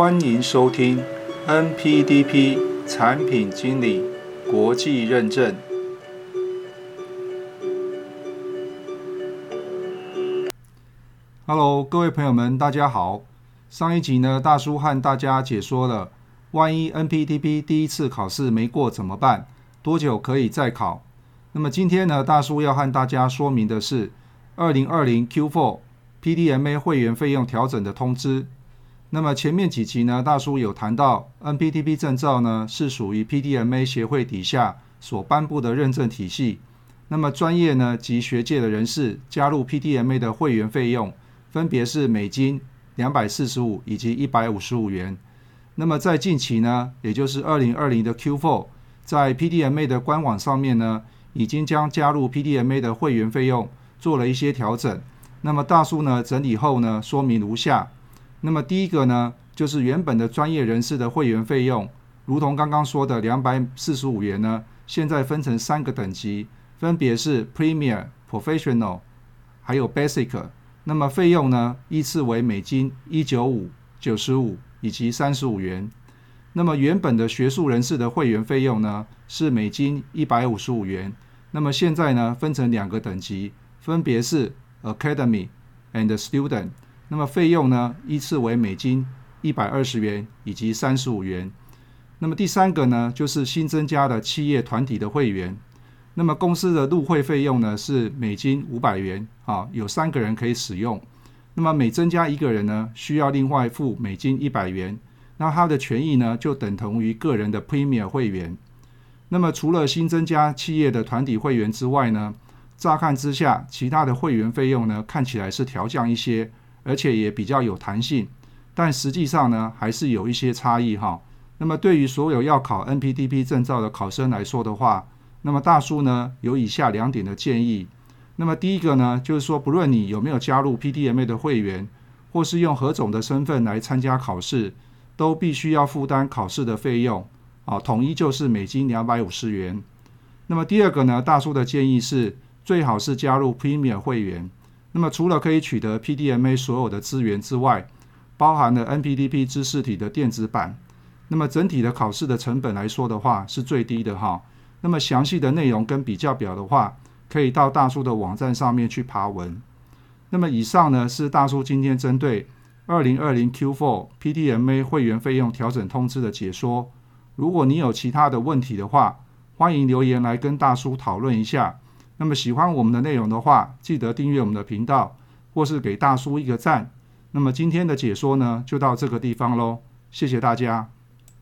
欢迎收听 NPDP 产品经理国际认证。Hello，各位朋友们，大家好。上一集呢，大叔和大家解说了，万一 NPDP 第一次考试没过怎么办？多久可以再考？那么今天呢，大叔要和大家说明的是，二零二零 Q4 PDMA 会员费用调整的通知。那么前面几集呢，大叔有谈到 NPTP 证照呢是属于 PDMA 协会底下所颁布的认证体系。那么专业呢及学界的人士加入 PDMA 的会员费用分别是美金两百四十五以及一百五十五元。那么在近期呢，也就是二零二零的 Q4，在 PDMA 的官网上面呢，已经将加入 PDMA 的会员费用做了一些调整。那么大叔呢整理后呢，说明如下。那么第一个呢，就是原本的专业人士的会员费用，如同刚刚说的两百四十五元呢，现在分成三个等级，分别是 Premier、Professional，还有 Basic。那么费用呢，依次为美金一九五、九十五以及三十五元。那么原本的学术人士的会员费用呢，是美金一百五十五元。那么现在呢，分成两个等级，分别是 Academy and Student。那么费用呢，依次为美金一百二十元以及三十五元。那么第三个呢，就是新增加的企业团体的会员。那么公司的入会费用呢是美金五百元，啊，有三个人可以使用。那么每增加一个人呢，需要另外付美金一百元。那他的权益呢，就等同于个人的 Premier 会员。那么除了新增加企业的团体会员之外呢，乍看之下，其他的会员费用呢，看起来是调降一些。而且也比较有弹性，但实际上呢，还是有一些差异哈。那么对于所有要考 NPDP 证照的考生来说的话，那么大叔呢有以下两点的建议。那么第一个呢，就是说不论你有没有加入 PDMA 的会员，或是用何种的身份来参加考试，都必须要负担考试的费用啊，统一就是美金两百五十元。那么第二个呢，大叔的建议是最好是加入 Premier 会员。那么除了可以取得 PDMA 所有的资源之外，包含了 NPTP 知识体的电子版。那么整体的考试的成本来说的话是最低的哈。那么详细的内容跟比较表的话，可以到大叔的网站上面去爬文。那么以上呢是大叔今天针对2020 Q4 PDMA 会员费用调整通知的解说。如果你有其他的问题的话，欢迎留言来跟大叔讨论一下。那么喜欢我们的内容的话，记得订阅我们的频道，或是给大叔一个赞。那么今天的解说呢，就到这个地方喽，谢谢大家。